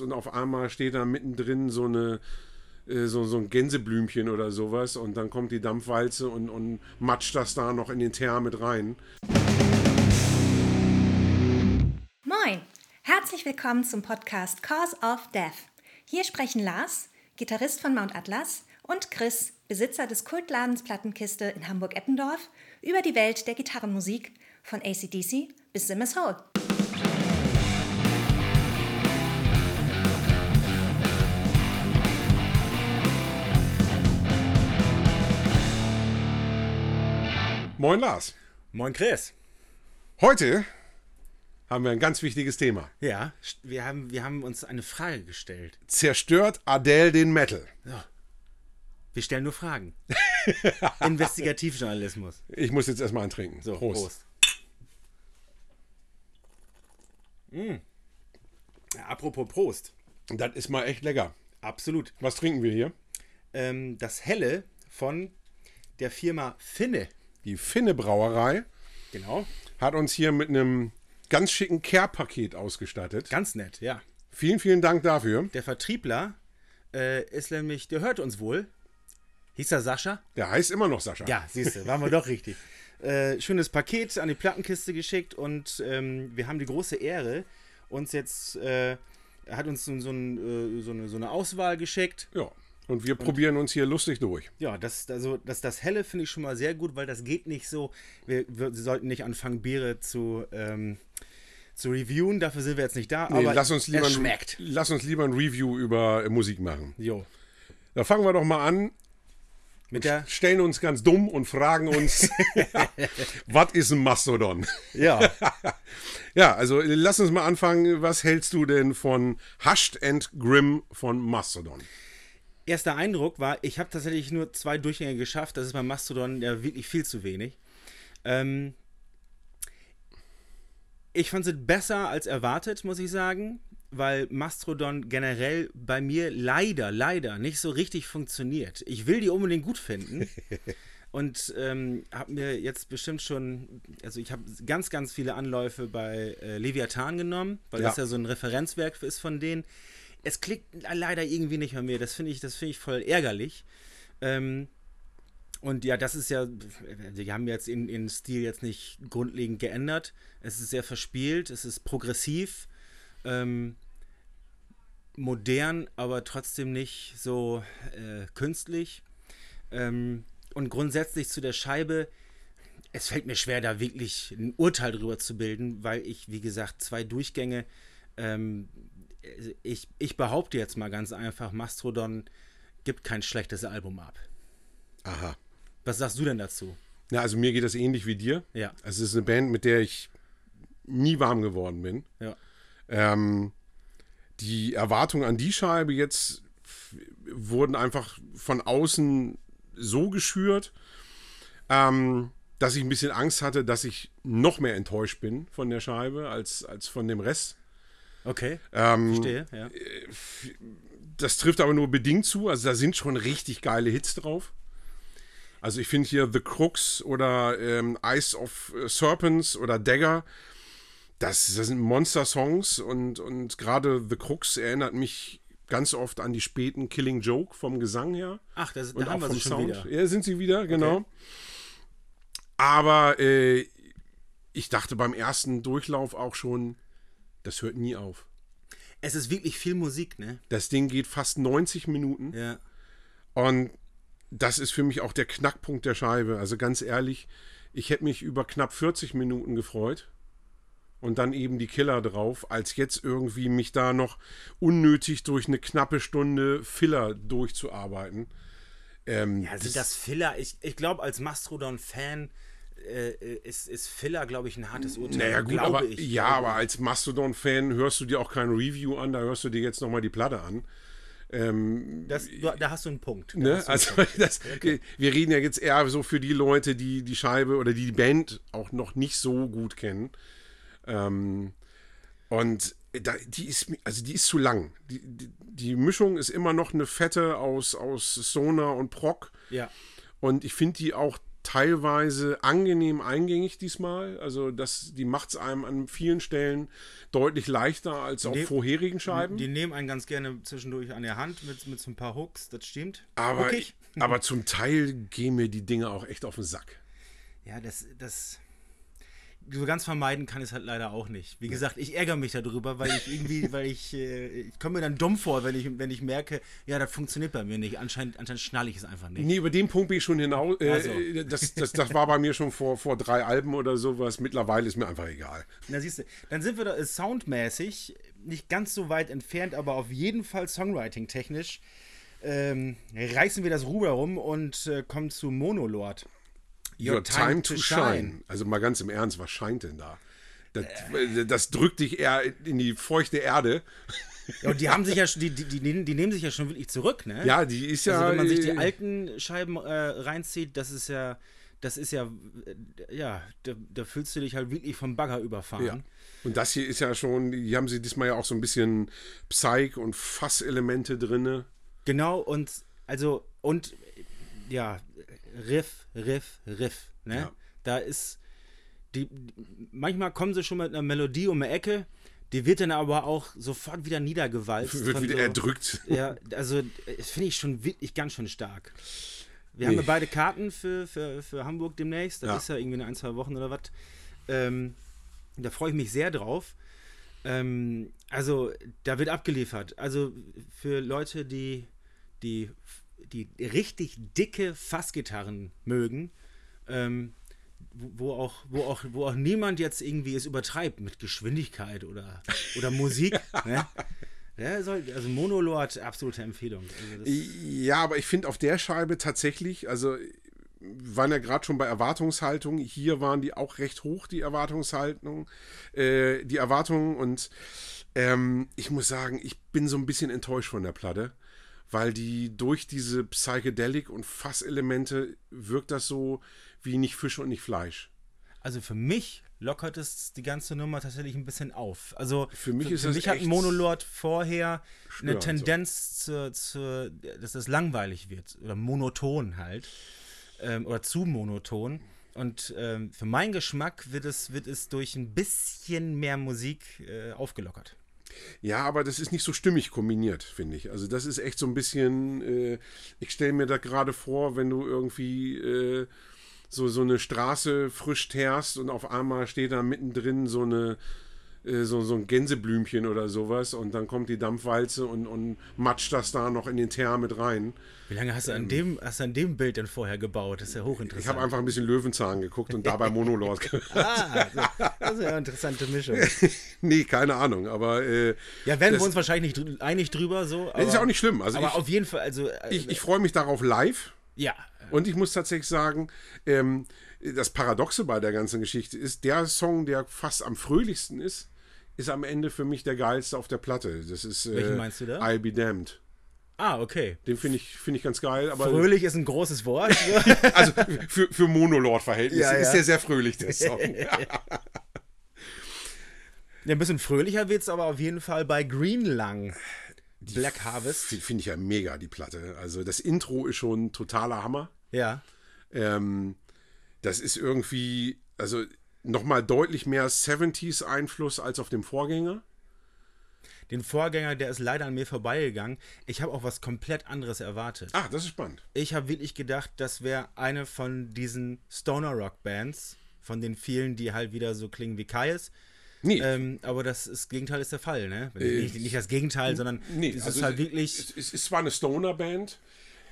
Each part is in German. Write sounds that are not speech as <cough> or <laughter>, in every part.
und auf einmal steht da mittendrin so eine äh, so, so ein Gänseblümchen oder sowas und dann kommt die Dampfwalze und, und matscht das da noch in den Teer mit rein. Moin, herzlich willkommen zum Podcast Cause of Death. Hier sprechen Lars, Gitarrist von Mount Atlas, und Chris, Besitzer des Kultladens Plattenkiste in Hamburg-Eppendorf, über die Welt der Gitarrenmusik von ACDC bis Simmers Hole. Moin Lars. Moin Chris. Heute haben wir ein ganz wichtiges Thema. Ja, wir haben, wir haben uns eine Frage gestellt. Zerstört Adele den Metal? Ja. Wir stellen nur Fragen. <laughs> Investigativjournalismus. Ich muss jetzt erstmal eintrinken. So, Prost. Prost. Mm. Ja, apropos Prost. Das ist mal echt lecker. Absolut. Was trinken wir hier? Ähm, das Helle von der Firma Finne. Die Finne Brauerei. Genau. Hat uns hier mit einem ganz schicken Care-Paket ausgestattet. Ganz nett, ja. Vielen, vielen Dank dafür. Der Vertriebler äh, ist nämlich, der hört uns wohl. Hieß er Sascha? Der heißt immer noch Sascha. Ja, siehst du, waren wir doch richtig. <laughs> Äh, schönes Paket an die Plattenkiste geschickt und ähm, wir haben die große Ehre, uns jetzt, äh, hat uns so, so, ein, äh, so, eine, so eine Auswahl geschickt. Ja. Und wir und, probieren uns hier lustig durch. Ja, das, also, das, das Helle finde ich schon mal sehr gut, weil das geht nicht so. Wir, wir sollten nicht anfangen, Biere zu, ähm, zu reviewen. Dafür sind wir jetzt nicht da. Nee, aber lass uns lieber es schmeckt. Lass uns lieber ein Review über äh, Musik machen. Jo. Da fangen wir doch mal an. Mit der stellen uns ganz dumm und fragen uns, <laughs> was ist ein Mastodon? Ja. <laughs> ja, also lass uns mal anfangen. Was hältst du denn von Hushed and Grim von Mastodon? Erster Eindruck war, ich habe tatsächlich nur zwei Durchgänge geschafft. Das ist beim Mastodon ja wirklich viel zu wenig. Ähm, ich fand es besser als erwartet, muss ich sagen, weil Mastodon generell bei mir leider, leider nicht so richtig funktioniert. Ich will die unbedingt gut finden. <laughs> und ähm, habe mir jetzt bestimmt schon, also ich habe ganz, ganz viele Anläufe bei äh, Leviathan genommen, weil ja. das ja so ein Referenzwerk ist von denen es klickt leider irgendwie nicht bei mir. Das finde ich, das ich voll ärgerlich. Ähm, und ja, das ist ja, die haben jetzt in, in Stil jetzt nicht grundlegend geändert. Es ist sehr verspielt, es ist progressiv, ähm, modern, aber trotzdem nicht so äh, künstlich. Ähm, und grundsätzlich zu der Scheibe, es fällt mir schwer, da wirklich ein Urteil drüber zu bilden, weil ich, wie gesagt, zwei Durchgänge ähm, ich, ich behaupte jetzt mal ganz einfach, Mastrodon gibt kein schlechtes Album ab. Aha. Was sagst du denn dazu? Ja, also mir geht das ähnlich wie dir. Ja. Also es ist eine Band, mit der ich nie warm geworden bin. Ja. Ähm, die Erwartungen an die Scheibe jetzt wurden einfach von außen so geschürt, ähm, dass ich ein bisschen Angst hatte, dass ich noch mehr enttäuscht bin von der Scheibe als, als von dem Rest. Okay. Ähm, Verstehe, ja. Das trifft aber nur bedingt zu. Also da sind schon richtig geile Hits drauf. Also ich finde hier The Crooks oder ähm, Eyes of Serpents oder Dagger, das, das sind Monster-Songs und, und gerade The Crooks erinnert mich ganz oft an die späten Killing Joke vom Gesang her. Ach, das, da haben wir sie schon wieder. Ja, sind sie wieder, genau. Okay. Aber äh, ich dachte beim ersten Durchlauf auch schon, das hört nie auf. Es ist wirklich viel Musik, ne? Das Ding geht fast 90 Minuten. Ja. Und das ist für mich auch der Knackpunkt der Scheibe. Also ganz ehrlich, ich hätte mich über knapp 40 Minuten gefreut. Und dann eben die Killer drauf, als jetzt irgendwie mich da noch unnötig durch eine knappe Stunde Filler durchzuarbeiten. Ähm, ja, sind das, das Filler? Ich, ich glaube, als Mastodon-Fan äh, ist, ist Filler, glaube ich, ein hartes Urteil. Naja, gut, aber, ich, ja, aber als Mastodon-Fan hörst du dir auch kein Review an, da hörst du dir jetzt nochmal die Platte an. Ähm, das, du, da hast du einen Punkt. Ne? Also, <laughs> das, okay. wir reden ja jetzt eher so für die Leute, die die Scheibe oder die die Band auch noch nicht so gut kennen. Ähm, und da, die ist, also die ist zu lang. Die, die, die, Mischung ist immer noch eine fette aus, aus Sonar und Proc. Ja. Und ich finde die auch teilweise angenehm eingängig diesmal. Also das, die macht es einem an vielen Stellen deutlich leichter als auf vorherigen Scheiben. Die nehmen einen ganz gerne zwischendurch an der Hand mit, mit so ein paar Hooks, das stimmt. aber, aber zum Teil gehen mir die Dinge auch echt auf den Sack. Ja, das, das. So ganz vermeiden kann ich es halt leider auch nicht. Wie gesagt, ich ärgere mich darüber, weil ich irgendwie, <laughs> weil ich, äh, ich komme mir dann dumm vor, wenn ich, wenn ich merke, ja, das funktioniert bei mir nicht. Anscheinend, anscheinend schnalle ich es einfach nicht. Nee, über den Punkt bin ich schon hinaus. Äh, Ach so. das, das, das war bei mir schon vor, vor drei Alben oder sowas. Mittlerweile ist mir einfach egal. Na siehst du, dann sind wir da äh, soundmäßig nicht ganz so weit entfernt, aber auf jeden Fall Songwriting-technisch ähm, reißen wir das Ruder rum und äh, kommen zu Monolord. Your, time, to, shine. Also mal ganz im Ernst, was scheint denn da? Das, das drückt dich eher in die feuchte Erde. Ja, und die haben sich ja, <laughs> schon- die, die, die, nehmen- die nehmen sich ja schon wirklich zurück, ne? Ja, die ist ja. Also wenn man sich die äh, alten Scheiben äh, reinzieht, das ist ja, das ist ja, äh, ja, da, da fühlst du dich halt wirklich vom Bagger überfahren. Ja. Und das hier ist ja schon, die haben sie diesmal ja auch so ein bisschen Psych- und Fass-Elemente drin. Genau, und also, und ja, Riff, Riff, Riff. Ne? Ja. Da ist die, manchmal kommen sie schon mit einer Melodie um die Ecke, die wird dann aber auch sofort wieder niedergewalzt. <laughs> Wird wieder so- erdrückt. Ja, also das finde ich schon wirklich ganz schön stark. Wir Nee. haben ja beide Karten für, für, für Hamburg demnächst. Das Ja. ist ja irgendwie in ein, zwei Wochen oder was. Ähm, da freue ich mich sehr drauf. Ähm, also, da wird abgeliefert. Also für Leute, die, die, die richtig dicke Fassgitarren mögen, ähm, wo auch, wo, auch, wo auch niemand jetzt irgendwie es übertreibt mit Geschwindigkeit oder, oder Musik. <laughs> ne? Ja, soll, also Monolord, absolute Empfehlung. Also Ja, aber ich finde auf der Scheibe tatsächlich, also wir waren ja gerade schon bei Erwartungshaltung. Hier waren die auch recht hoch, die Erwartungshaltung, äh, die Erwartungen. Und ähm, ich muss sagen, ich bin so ein bisschen enttäuscht von der Platte, weil die durch diese Psychedelic und Fasselemente wirkt das so wie nicht Fisch und nicht Fleisch. also für mich lockert es die ganze Nummer tatsächlich ein bisschen auf. Also Für mich ist für das mich hat Monolord vorher eine störend so. Tendenz zur, zur, dass es langweilig wird oder monoton halt ähm, oder zu monoton. Und ähm, für meinen Geschmack wird es, wird es durch ein bisschen mehr Musik äh, aufgelockert. Ja, aber das ist nicht so stimmig kombiniert, finde ich. Also das ist echt so ein bisschen, äh, ich stelle mir da gerade vor, wenn du irgendwie äh, so, so eine Straße frisch teerst und auf einmal steht da mittendrin so eine äh, so, so ein Gänseblümchen oder sowas und dann kommt die Dampfwalze und, und matscht das da noch in den Teer mit rein. Wie lange hast du an dem, hast du an dem Bild denn vorher gebaut? Das ist ja Ähm. Ich hochinteressant. habe einfach ein bisschen Löwenzahn geguckt und dabei Monolord gehört. <laughs> ah, das ist ja eine interessante Mischung. <laughs> nee, keine Ahnung, aber äh, Ja, werden wir uns wahrscheinlich nicht einig drüber so. Aber, ist ja auch nicht schlimm. Also aber ich, auf jeden Fall, also äh, ich, ich freue mich darauf live. ja, Und ich muss tatsächlich sagen, ähm, das Paradoxe bei der ganzen Geschichte ist, der Song, der fast am fröhlichsten ist, ist am Ende für mich der geilste auf der Platte. Das ist äh, Welchen meinst du da? I'll Be Damned. ah, okay. Den finde ich, find ich ganz geil. Aber Fröhlich ist ein großes Wort. <laughs> also für, für Monolord-Verhältnisse Ja, ist ja. der sehr fröhlich, der <laughs> Song. ja, ein bisschen fröhlicher wird es aber auf jeden Fall bei Greenlang. Black Harvest. Finde ich ja mega, die Platte. Also das Intro ist schon totaler Hammer. Ja. Ähm, das ist irgendwie, also nochmal deutlich mehr 70s-Einfluss als auf dem Vorgänger. Den Vorgänger, der ist leider an mir vorbeigegangen. Ich habe auch was komplett anderes erwartet. Ah, das ist spannend. Ich habe wirklich gedacht, das wäre eine von diesen Stoner Rock Bands, von den vielen, die halt wieder so klingen wie Kaius. Nee, Ähm, aber das, ist, das Gegenteil ist der Fall, ne? nicht, nicht das Gegenteil, sondern nee es also ist halt es- wirklich Es, es ist zwar eine Stoner-Band,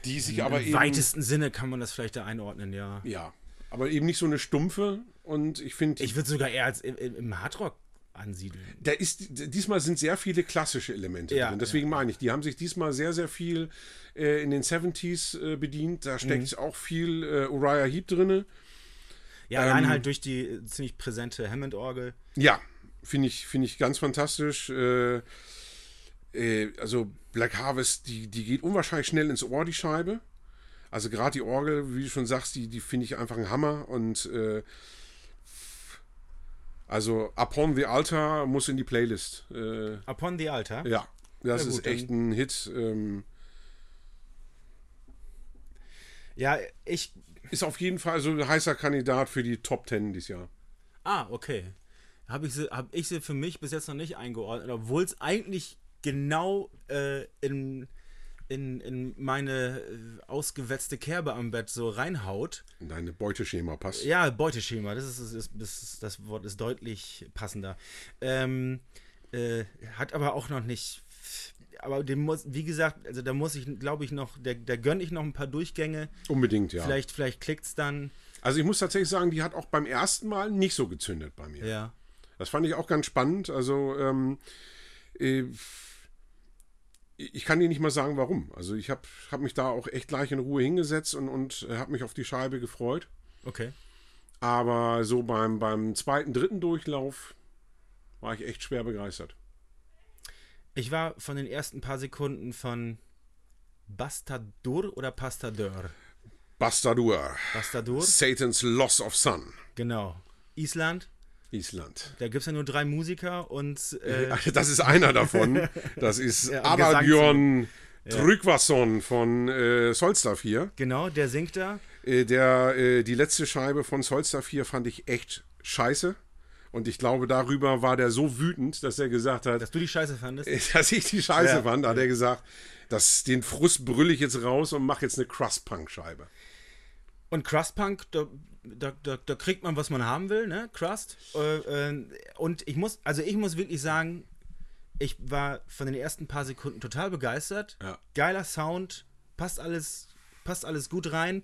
die sich aber im eben. weitesten Sinne kann man das vielleicht da einordnen, ja. Ja, aber eben nicht so eine stumpfe. Und ich finde, Ich würde sogar eher als im, im Hardrock ansiedeln. da ist diesmal sind sehr viele klassische Elemente Ja, drin. Deswegen meine ich, die haben sich diesmal sehr, sehr viel äh, in den 70s äh, bedient. Da steckt Mhm. auch viel äh, Uriah Heep drin. Ja, allein Ähm, halt durch die äh, ziemlich präsente Hammond-Orgel. Ja, finde ich, finde ich ganz fantastisch. Äh, äh, also Black Harvest, die, die geht unwahrscheinlich schnell ins Ohr, die Scheibe. Also gerade die Orgel, wie du schon sagst, die, die finde ich einfach ein Hammer. Und also Upon the Altar muss in die Playlist. Äh, Upon the Altar. ja, das Ja, gut, ist echt ein Hit. Ähm, Ja, ich, ist auf jeden Fall so ein heißer Kandidat für die Top Ten dieses Jahr. Ah, okay. Habe ich, sie, hab ich sie für mich bis jetzt noch nicht eingeordnet, obwohl es eigentlich genau äh, in, in, in meine äh, ausgewetzte Kerbe am Bett so reinhaut. In deine Beuteschema passt. Ja, Beuteschema, das, ist, ist, ist, das Wort ist deutlich passender. Ähm, äh, hat aber auch noch nicht. Aber dem muss, wie gesagt, also da muss ich, glaube ich, noch, da, da gönne ich noch ein paar Durchgänge. Unbedingt, ja. Vielleicht, vielleicht klickt es dann. Also ich muss tatsächlich sagen, die hat auch beim ersten Mal nicht so gezündet bei mir. Ja. Das fand ich auch ganz spannend. Also ähm, äh, ich kann dir nicht mal sagen, warum. Also ich habe hab mich da auch echt gleich in Ruhe hingesetzt und, und habe mich auf die Scheibe gefreut. Okay. Aber so beim, beim zweiten, dritten Durchlauf war ich echt schwer begeistert. Ich war von den ersten paar Sekunden von Bastador oder Pastador? Bastadur. Bastadur? Satan's Loss of Sun. Genau. Island? Island. Da gibt es ja nur drei Musiker und. Äh, <laughs> das ist einer davon. Das ist <laughs> Ja, Adalbjörn Tryggvason von äh, Solstaf hier. genau, der singt da. Äh, der, äh, die letzte Scheibe von Solstaf hier fand ich echt scheiße. Und ich glaube, darüber war der so wütend, dass er gesagt hat, Dass du die Scheiße fandest. <laughs> dass ich die Scheiße Ja. fand, hat er gesagt, dass den Frust brülle ich jetzt raus und mache jetzt eine Crust-Punk-Scheibe. Und Crustpunk, da, da, da, da kriegt man, was man haben will, ne? Crust. Äh, äh, und ich muss, also ich muss wirklich sagen, ich war von den ersten paar Sekunden total begeistert. Ja. Geiler Sound, passt alles, passt alles gut rein.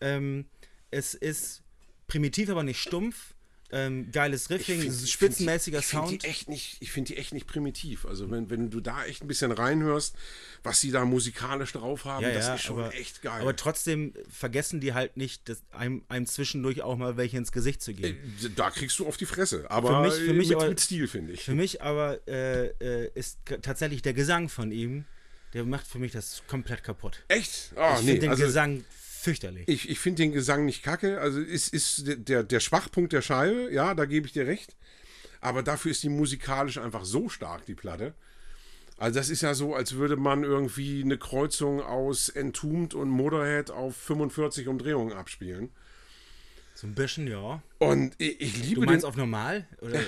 Ähm, es ist primitiv, aber nicht stumpf. Ähm, geiles Riffing, find- ich spitzenmäßiger die, ich Sound. Find die echt nicht, ich finde die echt nicht primitiv. Also wenn, wenn du da echt ein bisschen reinhörst, was sie da musikalisch drauf haben, das ist schon aber, echt geil. Aber trotzdem vergessen die halt nicht, das einem, einem zwischendurch auch mal welche ins Gesicht zu geben. da kriegst du auf die Fresse. Aber Für mich- für mich mit, aber- mit Stil, finde ich. Für mich aber äh, äh, ist tatsächlich der Gesang von ihm, der macht für mich das komplett kaputt. Echt? Ah, ich nee, den also Gesang fürchterlich. ich, ich finde den Gesang nicht kacke. Also ist, ist der, der Schwachpunkt der Scheibe, ja, da gebe ich dir recht. Aber dafür ist die musikalisch einfach so stark, die Platte. Also das ist ja so, als würde man irgendwie eine Kreuzung aus Entombed und Motorhead auf 45 Umdrehungen abspielen. so ein bisschen, ja. Und ich, ich Du liebe den, meinst auf normal? Oder,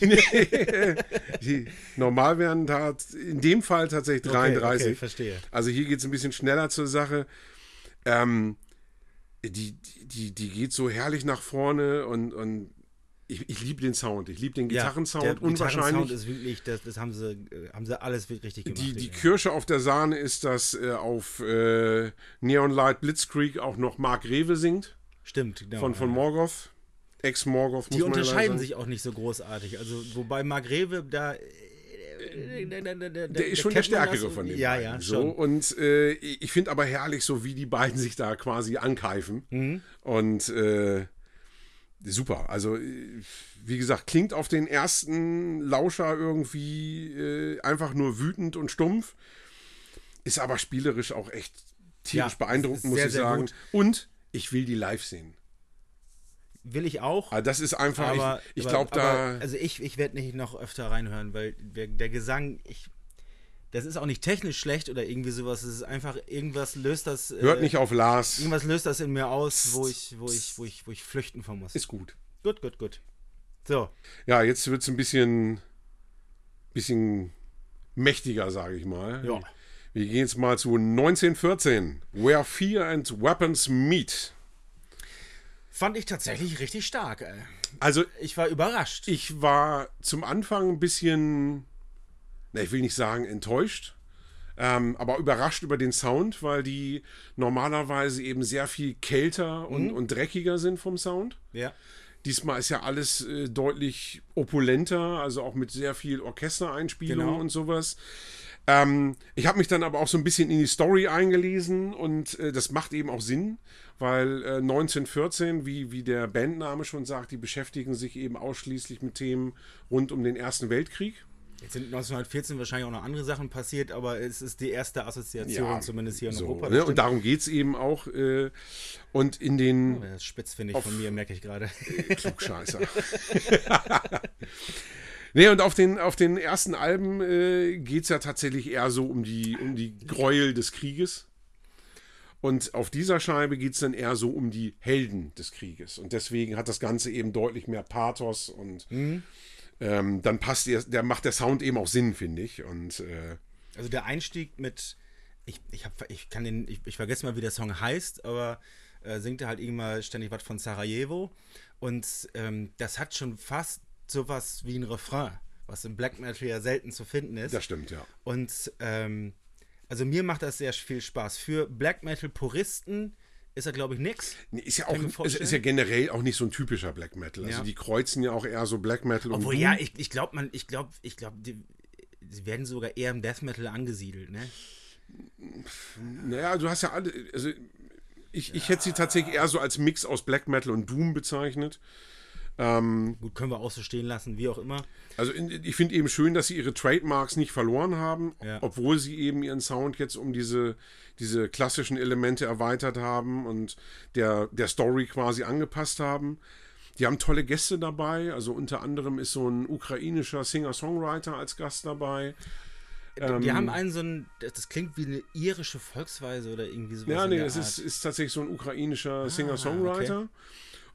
<laughs> normal wären da in dem Fall tatsächlich 33. okay, verstehe. Also hier geht es ein bisschen schneller zur Sache. Ähm, die, die, die geht so herrlich nach vorne und, und ich, ich liebe den Sound. Ich liebe den Gitarrensound der unwahrscheinlich. Gitarrensound ist wirklich, das, das haben sie, haben sie alles richtig gemacht. die, die ja. Kirsche auf der Sahne ist, dass äh, auf äh, Neon Light Blitzkrieg auch noch Mark Rewe singt. Stimmt, genau. Von, von ja. Morgoth. Ex-Morgoth, Die ja unterscheiden sich auch nicht so großartig. Also, wobei Mark Rewe da. Der, der, Der ist schon der Stärkere von den Ja, beiden. ja, so. schon. Und äh, ich finde aber herrlich, so wie die beiden sich da quasi ankeifen. Mhm. Und äh, super. Also, äh, wie gesagt, klingt auf den ersten Lauscher irgendwie äh, einfach nur wütend und stumpf. Ist aber spielerisch auch echt tierisch Ja, beeindruckend, muss sehr, ich sehr sagen. gut. Und ich will die live sehen. Will ich auch. Also das ist einfach, aber ich, ich aber- glaube, da. aber, Also ich, ich werde nicht noch öfter reinhören, weil der, Gesang, ich. Das ist auch nicht technisch schlecht oder irgendwie sowas. Es ist einfach, irgendwas löst das. äh, hört nicht auf Lars. Irgendwas löst das in mir aus, wo ich, wo ich, wo ich, wo ich flüchten von muss. Ist gut. Gut, gut, gut. So, Ja, jetzt wird es ein bisschen, bisschen mächtiger, sage ich mal. Ja. Wir gehen jetzt mal zu 1914. Where Fear and Weapons Meet. Fand ich tatsächlich richtig stark. Ey. Also, Ich war überrascht. ich war zum Anfang ein bisschen, na, ich will nicht sagen enttäuscht, ähm, aber überrascht über den Sound, weil die normalerweise eben sehr viel kälter und, und dreckiger sind vom Sound. ja. Diesmal ist ja alles äh, deutlich opulenter, also auch mit sehr viel Orchestereinspielung Genau. und sowas. Ähm, ich habe mich dann aber auch so ein bisschen in die Story eingelesen und äh, das macht eben auch Sinn, weil äh, 1914, wie, wie der Bandname schon sagt, die beschäftigen sich eben ausschließlich mit Themen rund um den Ersten Weltkrieg. Jetzt sind 1914 wahrscheinlich auch noch andere Sachen passiert, aber es ist die erste Assoziation, zumindest hier in so, Europa. Ne? Und darum geht es eben auch. Äh, und in den stimmt. Das spitz, finde ich, von mir, merke ich gerade. Klugscheißer. <laughs> nee, und auf den, auf den ersten Alben äh, geht es ja tatsächlich eher so um die, um die Gräuel des Krieges. Und auf dieser Scheibe geht es dann eher so um die Helden des Krieges. Und deswegen hat das Ganze eben deutlich mehr Pathos und Mhm. Ähm, dann passt der, der macht der Sound eben auch Sinn, finde ich. Und äh, Also der Einstieg mit, ich, ich, hab, ich kann den, ich, ich vergesse mal, wie der Song heißt, aber äh, singt er halt irgendwann ständig was von Sarajevo. Und ähm, das hat schon fast sowas wie ein Refrain, was im Black Metal ja selten zu finden ist. das stimmt, ja. Und ähm, also mir macht das sehr viel Spaß. Für Black Metal Puristen ist er, glaube ich, nix. Nee, Ist ja auch ist, ist ja generell auch nicht so ein typischer Black Metal. Also Ja. die kreuzen ja auch eher so Black Metal und Obwohl, Doom. ja, ich, ich glaube, man, ich glaube, ich glaube, die, sie werden sogar eher im Death Metal angesiedelt, ne? Naja, du hast ja alle. Also ich, ich hätte sie tatsächlich eher so als Mix aus Black Metal und Doom bezeichnet. Gut, können wir auch so stehen lassen, wie auch immer. Also in, ich finde eben schön, dass sie ihre Trademarks nicht verloren haben, Ja. obwohl sie eben ihren Sound jetzt um diese, diese klassischen Elemente erweitert haben und der, der Story quasi angepasst haben. Die haben tolle Gäste dabei, also unter anderem ist so ein ukrainischer Singer-Songwriter als Gast dabei. die Ähm, haben einen so ein, das klingt wie eine irische Volksweise oder irgendwie sowas. Ja, nee, es ist, ist tatsächlich so ein ukrainischer Ah, Singer-Songwriter.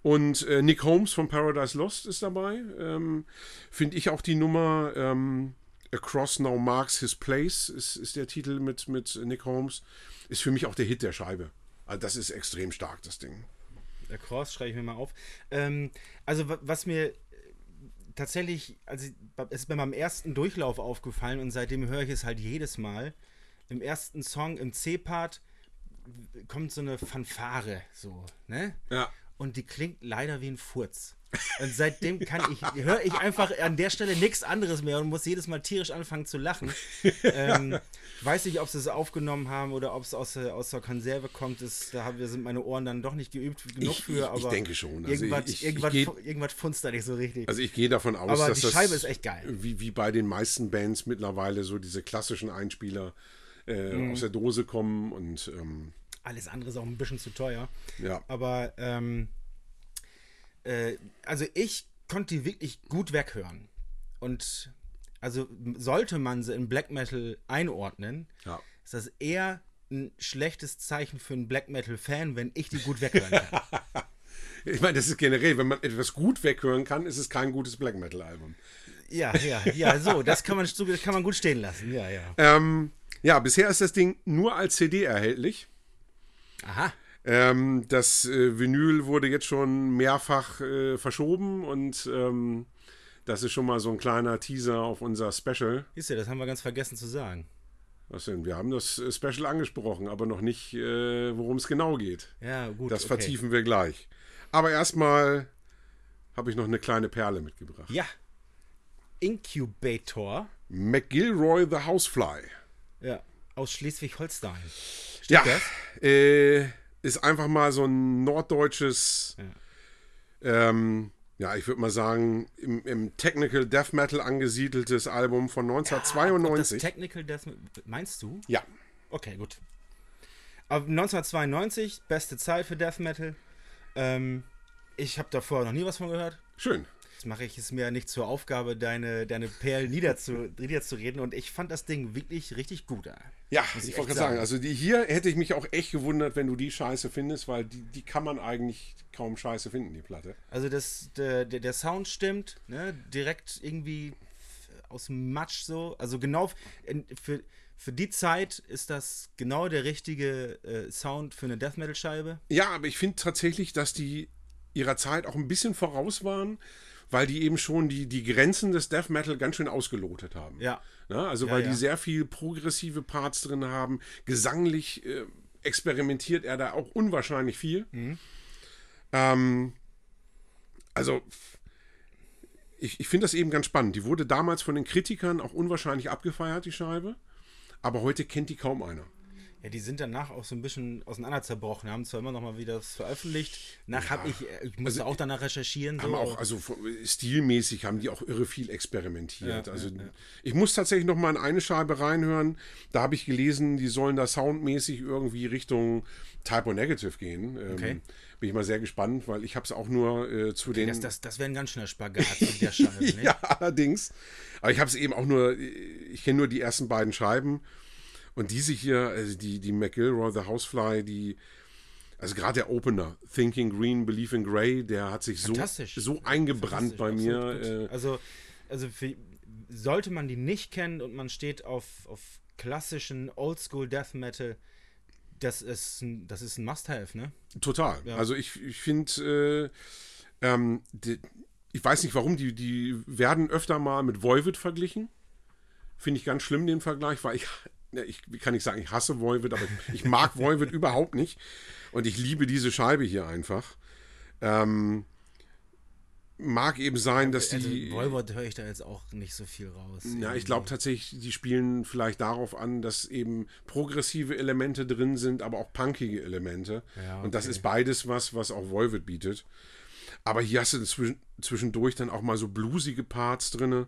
Und äh, Nick Holmes von Paradise Lost ist dabei. Ähm, Finde ich auch die Nummer ähm, Across Now Marks His Place ist, ist der Titel mit, mit Nick Holmes. Ist für mich auch der Hit der Scheibe. Also das ist extrem stark, das Ding. Der Cross schreibe ich mir mal auf. Ähm, also wa- was mir tatsächlich, also es ist mir beim ersten Durchlauf aufgefallen und seitdem höre ich es halt jedes Mal. Im ersten Song, im C-Part, kommt so eine Fanfare, so, ne? Ja. Und die klingt leider wie ein Furz. Und seitdem kann ich, höre ich einfach an der Stelle nichts anderes mehr und muss jedes Mal tierisch anfangen zu lachen. ähm, ich weiß nicht, ob sie es aufgenommen haben oder ob es aus, der- aus der Konserve kommt. Das, da haben, sind meine Ohren dann doch nicht geübt genug Ich- für. ich- ich aber denke schon. Also irgendwas, ich- ich- irgendwas, ich geh- irgendwas funzt da nicht so richtig. Also ich gehe davon aus, Aber dass die das Scheibe ist echt geil. Wie, wie bei den meisten Bands mittlerweile so diese klassischen Einspieler äh, Mhm. aus der Dose kommen und ähm, Alles andere ist auch ein bisschen zu teuer. ja. Aber ähm, äh, also ich konnte die wirklich gut weghören. Und also sollte man sie in Black Metal einordnen, Ja. ist das eher ein schlechtes Zeichen für einen Black Metal-Fan, wenn ich die gut weghören kann. <laughs> Ich meine, das ist generell, wenn man etwas gut weghören kann, ist es kein gutes Black Metal-Album. ja, ja, ja, so, das kann man, das kann man gut stehen lassen. Ja, ja. Ähm, ja, bisher ist das Ding nur als CD erhältlich. Aha. Ähm, das äh, Vinyl wurde jetzt schon mehrfach äh, verschoben und ähm, das ist schon mal so ein kleiner Teaser auf unser Special. Siehst du, das haben wir ganz vergessen zu sagen. Was denn? Wir haben das äh, Special angesprochen, aber noch nicht, äh, worum es genau geht. Ja, gut. Das okay. vertiefen wir gleich. Aber erstmal habe ich noch eine kleine Perle mitgebracht. Ja. Incubator. McGilroy the Housefly. Ja. Aus Schleswig-Holstein. Stimmt Ja, das? äh, ist einfach mal so ein norddeutsches, ähm, ja, ich würde mal sagen, im, im Technical Death Metal angesiedeltes Album von Ob das 1992. Technical Death meinst du? ja, Okay, gut. Aber 1992, beste Zeit für Death Metal. Ähm, ich habe davor noch nie was von gehört. schön. Jetzt mache ich es mir nicht zur Aufgabe, deine, deine Perlen niederzu, niederzureden. Und ich fand das Ding wirklich richtig gut. Ja, Muss ich ich wollte gerade sagen, also die hier hätte ich mich auch echt gewundert, wenn du die Scheiße findest, weil die, die kann man eigentlich kaum Scheiße finden, die Platte. Also das, der, der, der Sound stimmt, ne? direkt irgendwie aus dem Matsch so. Also genau für, für die Zeit ist das genau der richtige äh, Sound für eine Death Metal Scheibe. Ja, aber ich finde tatsächlich, dass die ihrer Zeit auch ein bisschen voraus waren, weil die eben schon die, die Grenzen des Death Metal ganz schön ausgelotet haben. Ja. Ja, also Ja, weil ja. die sehr viel progressive Parts drin haben. Gesanglich äh, experimentiert er da auch unwahrscheinlich viel. Mhm. Ähm, also ich, ich finde das eben ganz spannend. Die wurde damals von den Kritikern auch unwahrscheinlich abgefeiert, die Scheibe. Aber heute kennt die kaum einer. Ja, die sind danach auch so ein bisschen auseinander zerbrochen. Haben zwar immer noch mal wieder was veröffentlicht. Nach habe ich, äh, ich musste auch danach recherchieren. So. Haben auch, also stilmäßig haben die auch irre viel experimentiert. Ja, also ja, ja. ich muss tatsächlich noch mal in eine Scheibe reinhören. Da habe ich gelesen, die sollen da soundmäßig irgendwie Richtung Typo Negative gehen. Ähm, Okay. Bin ich mal sehr gespannt, weil ich habe es auch nur äh, zu den. das, das, das wäre ein ganz schöner Spagat mit der Scheibe. <laughs> Ja, allerdings. Aber ich habe es eben auch nur, ich kenne nur die ersten beiden Scheiben. Und diese hier, also die, die McGilroy, The Housefly, die, also gerade der Opener, Thinking Green, Believe in Grey, der hat sich so, so eingebrannt bei mir. Äh, also, also für, sollte man die nicht kennen und man steht auf, auf klassischen Oldschool Death Metal, das ist ein, das ist ein Must-Have, ne? Total. Ja. Also ich, ich finde, äh, ähm, ich weiß nicht warum, die, die werden öfter mal mit Voivod verglichen. Finde ich ganz schlimm, den Vergleich, weil ich, ich kann nicht sagen, ich hasse Voivod, aber ich, ich mag Voivod überhaupt nicht. Und ich liebe diese Scheibe hier einfach. Ähm, mag eben sein, dass also, die. Voivod höre ich da jetzt auch nicht so viel raus. Ja, ich glaube tatsächlich, die spielen vielleicht darauf an, dass eben progressive Elemente drin sind, aber auch punkige Elemente. Ja, okay. Und das ist beides was, was auch Voivod bietet. Aber hier hast du zwischendurch dann auch mal so bluesige Parts drin.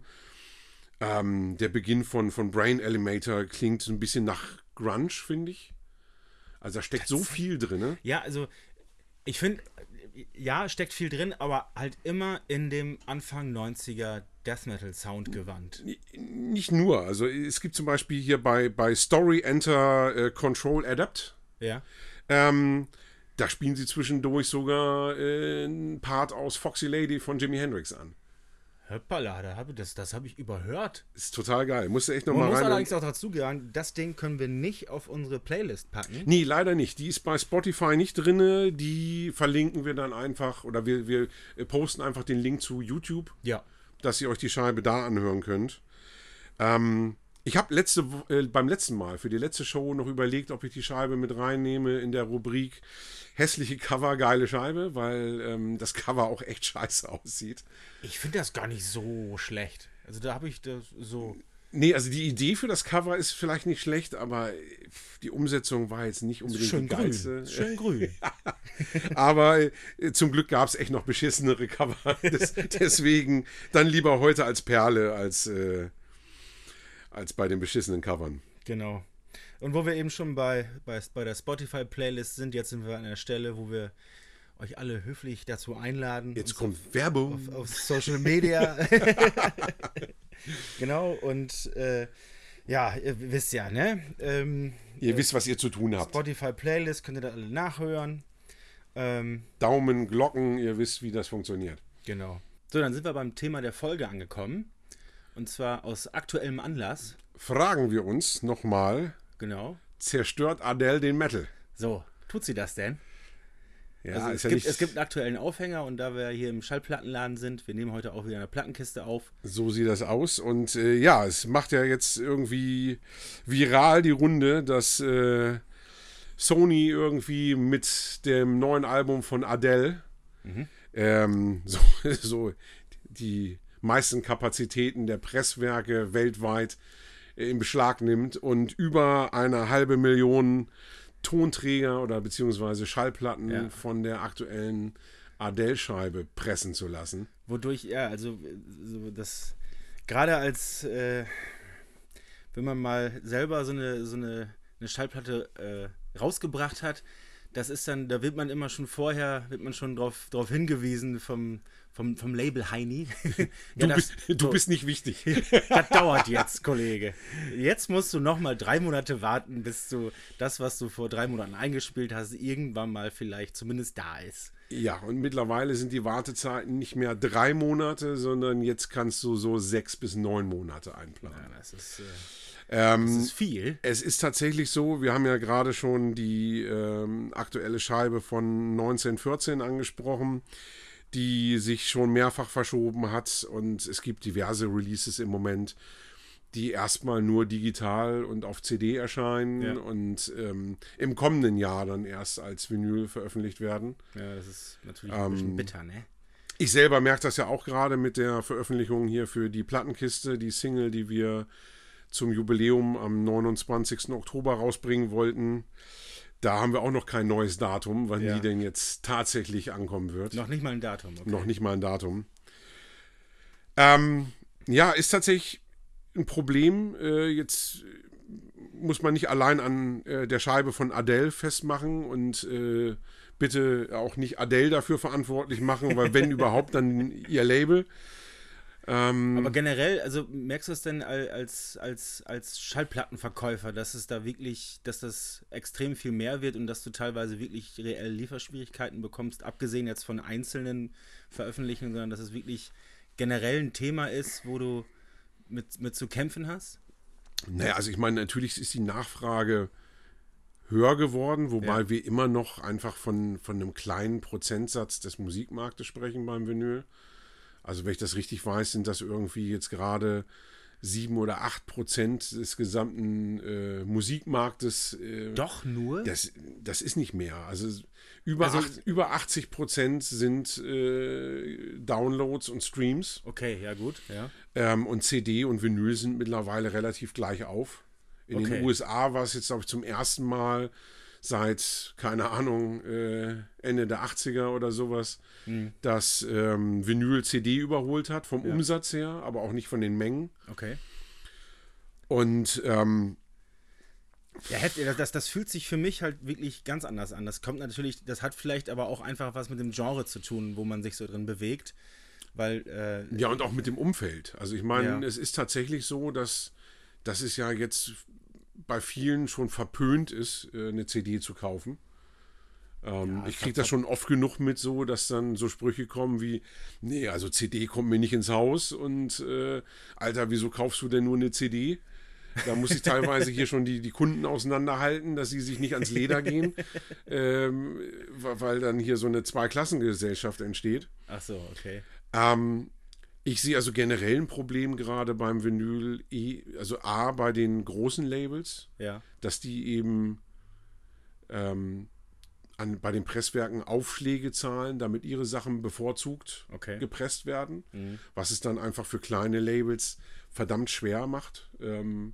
Ähm, der Beginn von, von Brain Elevator klingt so ein bisschen nach Grunge, finde ich. Also da steckt so viel drin. Ja, also ich finde, ja, steckt viel drin, aber halt immer in dem Anfang 90er Death Metal Sound gewandt. Nicht nur. Also es gibt zum Beispiel hier bei, bei Story Enter äh, Control Adapt. Ja. Ähm, da spielen sie zwischendurch sogar äh, einen Part aus Foxy Lady von Jimi Hendrix an. Hoppala, das, das habe ich überhört. Ist total geil. Musst du echt nochmal rein. Man muss allerdings auch dazu sagen, das Ding können wir nicht auf unsere Playlist packen. Nee, leider nicht. Die ist bei Spotify nicht drin. Die verlinken wir dann einfach oder wir, wir posten einfach den Link zu YouTube. Ja. Dass ihr euch die Scheibe da anhören könnt. Ähm, ich habe letzte, äh, beim letzten Mal für die letzte Show noch überlegt, ob ich die Scheibe mit reinnehme in der Rubrik hässliche Cover, geile Scheibe, weil ähm, das Cover auch echt scheiße aussieht. Ich finde das gar nicht so schlecht. Also da habe ich das so. Nee, also die Idee für das Cover ist vielleicht nicht schlecht, aber die Umsetzung war jetzt nicht unbedingt Schön die geilste. Grün. Schön grün. <laughs> aber äh, zum Glück gab es echt noch beschissenere Cover. <laughs> Das, deswegen dann lieber heute als Perle als, äh, als bei den beschissenen Covern. Genau. Und wo wir eben schon bei, bei, bei der Spotify-Playlist sind, jetzt sind wir an der Stelle, wo wir euch alle höflich dazu einladen. Jetzt kommt auf, Werbung. Auf, auf, Social Media. <laughs> genau, und äh, ja, ihr wisst ja, ne? Ähm, ihr wisst, was ihr zu tun habt. Spotify-Playlist könnt ihr da alle nachhören. Ähm, Daumen, Glocken, ihr wisst, wie das funktioniert. Genau. So, dann sind wir beim Thema der Folge angekommen. Und zwar aus aktuellem Anlass. Fragen wir uns nochmal, Genau. Zerstört Adele den Metal? So, tut sie das denn? Ja, also es, ja gibt, es, gibt, einen aktuellen Aufhänger und da wir hier im Schallplattenladen sind, wir nehmen heute auch wieder eine Plattenkiste auf. So sieht das aus und äh, ja, es macht ja jetzt irgendwie viral die Runde, dass äh, Sony irgendwie mit dem neuen Album von Adele mhm. ähm, <laughs> so, so die meisten Kapazitäten der Presswerke weltweit in Beschlag nimmt und über eine halbe Million Tonträger oder beziehungsweise Schallplatten ja. von der aktuellen Adele-Scheibe pressen zu lassen. Wodurch, ja, also so das gerade als äh, wenn man mal selber so eine, so eine, eine Schallplatte äh, rausgebracht hat, das ist dann, da wird man immer schon vorher, wird man schon darauf drauf hingewiesen vom, vom, vom Label Heini. <laughs> ja, du, bist, du so, bist nicht wichtig. <laughs> das dauert jetzt, <laughs> Kollege. Jetzt musst du noch mal drei Monate warten, bis du das, was du vor drei Monaten eingespielt hast, irgendwann mal vielleicht zumindest da ist. Ja, und mittlerweile sind die Wartezeiten nicht mehr drei Monate, sondern jetzt kannst du so sechs bis neun Monate einplanen. Ja, das ist... Äh ähm, das ist viel. Es ist tatsächlich so, wir haben ja gerade schon die ähm, aktuelle Scheibe von 1914 angesprochen die sich schon mehrfach verschoben hat und es gibt diverse Releases im Moment, die erstmal nur digital und auf CD erscheinen ja. und ähm, im kommenden Jahr dann erst als Vinyl veröffentlicht werden. Ja, das ist natürlich ein bisschen ähm, bitter, ne? Ich selber merke das ja auch gerade mit der Veröffentlichung hier für die Plattenkiste, die Single, die wir zum Jubiläum am 29. Oktober rausbringen wollten. Da haben wir auch noch kein neues Datum, wann ja. die denn jetzt tatsächlich ankommen wird. Noch nicht mal ein Datum. Okay. Noch nicht mal ein Datum. Ähm, ja, ist tatsächlich ein Problem. Äh, jetzt muss man nicht allein an äh, der Scheibe von Adele festmachen und äh, bitte auch nicht Adele dafür verantwortlich machen, weil wenn <laughs> überhaupt, dann ihr Label. Ähm, Aber generell, also merkst du es denn als, als, als Schallplattenverkäufer, dass es da wirklich, dass das extrem viel mehr wird und dass du teilweise wirklich reell Lieferschwierigkeiten bekommst, abgesehen jetzt von einzelnen Veröffentlichungen, sondern dass es wirklich generell ein Thema ist, wo du mit, mit zu kämpfen hast? Naja, also ich meine, natürlich ist die Nachfrage höher geworden, wobei Ja. wir immer noch einfach von, von einem kleinen Prozentsatz des Musikmarktes sprechen beim Vinyl. Also wenn ich das richtig weiß, sind das irgendwie jetzt gerade sieben oder acht Prozent des gesamten äh, Musikmarktes. Äh, Doch nur? Das, das ist nicht mehr. Also über, Also- acht, über 80 Prozent sind äh, Downloads und Streams. Okay, ja gut, ja. Ähm, und CD und Vinyl sind mittlerweile relativ gleich auf. In Okay. den USA war es jetzt, glaube ich, zum ersten Mal seit, keine Ahnung, äh, Ende der 80er oder sowas, Hm. dass ähm, Vinyl CD überholt hat, vom Umsatz her, aber auch nicht von den Mengen. Okay. Und ähm, Ja, hätte, das, das, das fühlt sich für mich halt wirklich ganz anders an. Das kommt natürlich, das hat vielleicht aber auch einfach was mit dem Genre zu tun, wo man sich so drin bewegt. Weil, äh, ja, und auch mit dem Umfeld. Also ich meine, Ja. es ist tatsächlich so, dass, dass es ja jetzt bei vielen schon verpönt ist, äh, eine CD zu kaufen. Ähm, Ja, ich kriege das schon oft genug mit so, dass dann so Sprüche kommen wie, nee, also CD kommt mir nicht ins Haus und äh, Alter, wieso kaufst du denn nur eine CD? Da muss ich teilweise hier schon die, die Kunden auseinanderhalten, dass sie sich nicht ans Leder gehen, <laughs> ähm, weil dann hier so eine Zweiklassengesellschaft entsteht. ach so, okay. Ähm, ich sehe also generell ein Problem gerade beim Vinyl, eh, also A, bei den großen Labels, Ja. dass die eben ähm, an, bei den Presswerken Aufschläge zahlen, damit ihre Sachen bevorzugt Okay. gepresst werden, was es dann einfach für kleine Labels verdammt schwer macht. Ähm,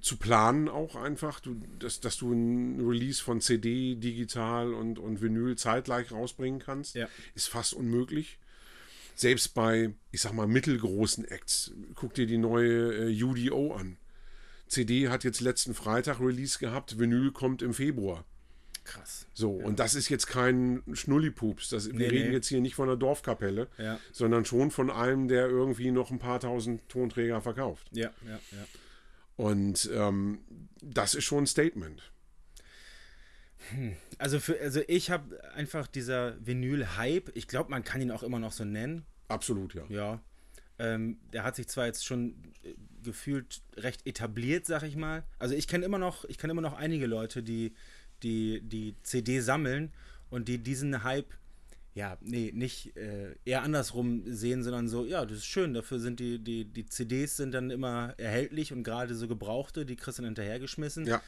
zu planen auch einfach, du, dass, dass du ein Release von CD, digital und, und Vinyl zeitgleich rausbringen kannst, Ja. ist fast unmöglich. Selbst bei, ich sag mal, mittelgroßen Acts, guck dir die neue äh, UDO an. CD hat jetzt letzten Freitag Release gehabt, Vinyl kommt im Februar. Krass. So, und das ist jetzt kein Schnullipups. Das, wir Nee, reden nee. jetzt hier nicht von einer Dorfkapelle, Ja. sondern schon von einem, der irgendwie noch ein paar tausend Tonträger verkauft. Ja, ja, ja. Und ähm, das ist schon ein Statement. Also, für, also ich habe einfach dieser Vinyl-Hype, ich glaube, man kann ihn auch immer noch so nennen. Absolut, ja. Ja. Ähm, der hat sich zwar jetzt schon äh, gefühlt recht etabliert, sag ich mal. Also ich kenne immer noch, ich kenne immer noch einige Leute, die die, die CD sammeln und die diesen Hype, ja, nee, nicht äh, eher andersrum sehen, sondern so, ja, das ist schön, dafür sind die, die, die CDs sind dann immer erhältlich und gerade so gebrauchte, die kriegst du dann hinterhergeschmissen. Ja,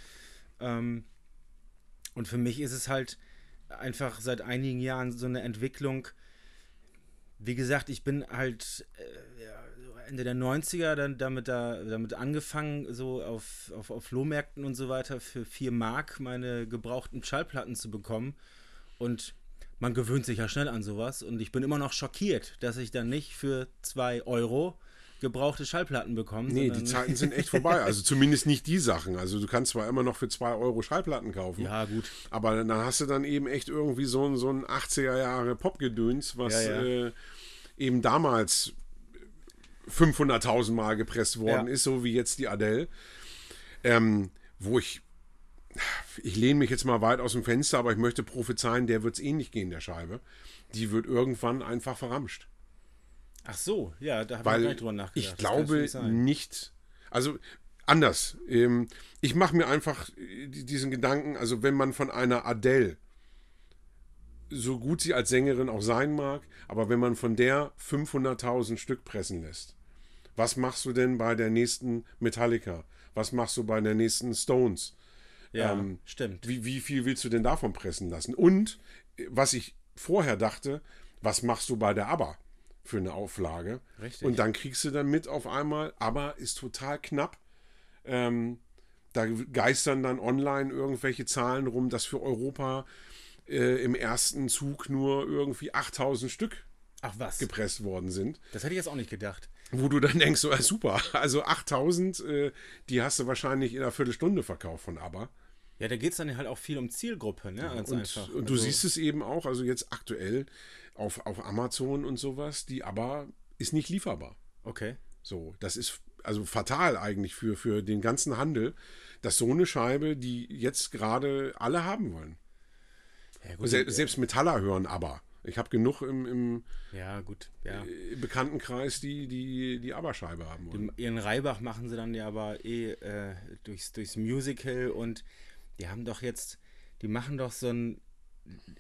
Ähm, und für mich ist es halt einfach seit einigen Jahren so eine Entwicklung. Wie gesagt, ich bin halt äh, Ende der 90er dann damit, da, damit angefangen, so auf, auf, auf Flohmärkten und so weiter für 4 Mark meine gebrauchten Schallplatten zu bekommen. Und man gewöhnt sich ja schnell an sowas. Und ich bin immer noch schockiert, dass ich dann nicht für 2 Euro gebrauchte Schallplatten bekomme. nee, die Zeiten sind echt <laughs> vorbei. Also zumindest nicht die Sachen. Also du kannst zwar immer noch für 2 Euro Schallplatten kaufen. Ja, gut. Aber dann hast du dann eben echt irgendwie so ein, so ein 80er Jahre Popgedöns, was Ja, ja. Äh, eben damals 500.000 Mal gepresst worden Ja. ist, so wie jetzt die Adele. Ähm, wo ich, ich lehne mich jetzt mal weit aus dem Fenster, aber ich möchte prophezeien, der wird es ähnlich gehen, der Scheibe. Die wird irgendwann einfach verramscht. Ach so, ja, da habe ich nicht drüber nachgedacht. ich glaube nicht, also anders. Ähm, ich mache mir einfach äh, die- diesen Gedanken, also wenn man von einer Adele, so gut sie als Sängerin auch sein mag, aber wenn man von der 500.000 Stück pressen lässt, was machst du denn bei der nächsten Metallica? Was machst du bei der nächsten Stones? Ja, ähm, stimmt. Wie, wie viel willst du denn davon pressen lassen? Und äh, was ich vorher dachte, was machst du bei der ABBA für eine Auflage? Richtig. Und dann kriegst du dann mit auf einmal, ABBA ist total knapp. Ähm, da geistern dann online irgendwelche Zahlen rum, dass für Europa äh, im ersten Zug nur irgendwie 8000 Stück Ach was, gepresst worden sind. das hätte ich jetzt auch nicht gedacht. Wo du dann denkst, so, super, also 8000, äh, die hast du wahrscheinlich in einer Viertelstunde verkauft von ABBA. Ja, da geht es dann halt auch viel um Zielgruppe, ne? Ganz Und, einfach. und du Also, siehst es eben auch, also jetzt aktuell auf, auf Amazon und sowas, die aber ist nicht lieferbar. Okay. So, das ist also fatal eigentlich für, für den ganzen Handel, dass so eine Scheibe, die jetzt gerade alle haben wollen. Ja, gut, Se selbst Metaller hören aber. Ich habe genug im, im ja, gut. Ja. äh, Bekanntenkreis, die die, die Aber-Scheibe haben wollen. Ihren Reibach machen sie dann ja aber eh äh, durchs, durchs Musical und die haben doch jetzt, die machen doch so ein,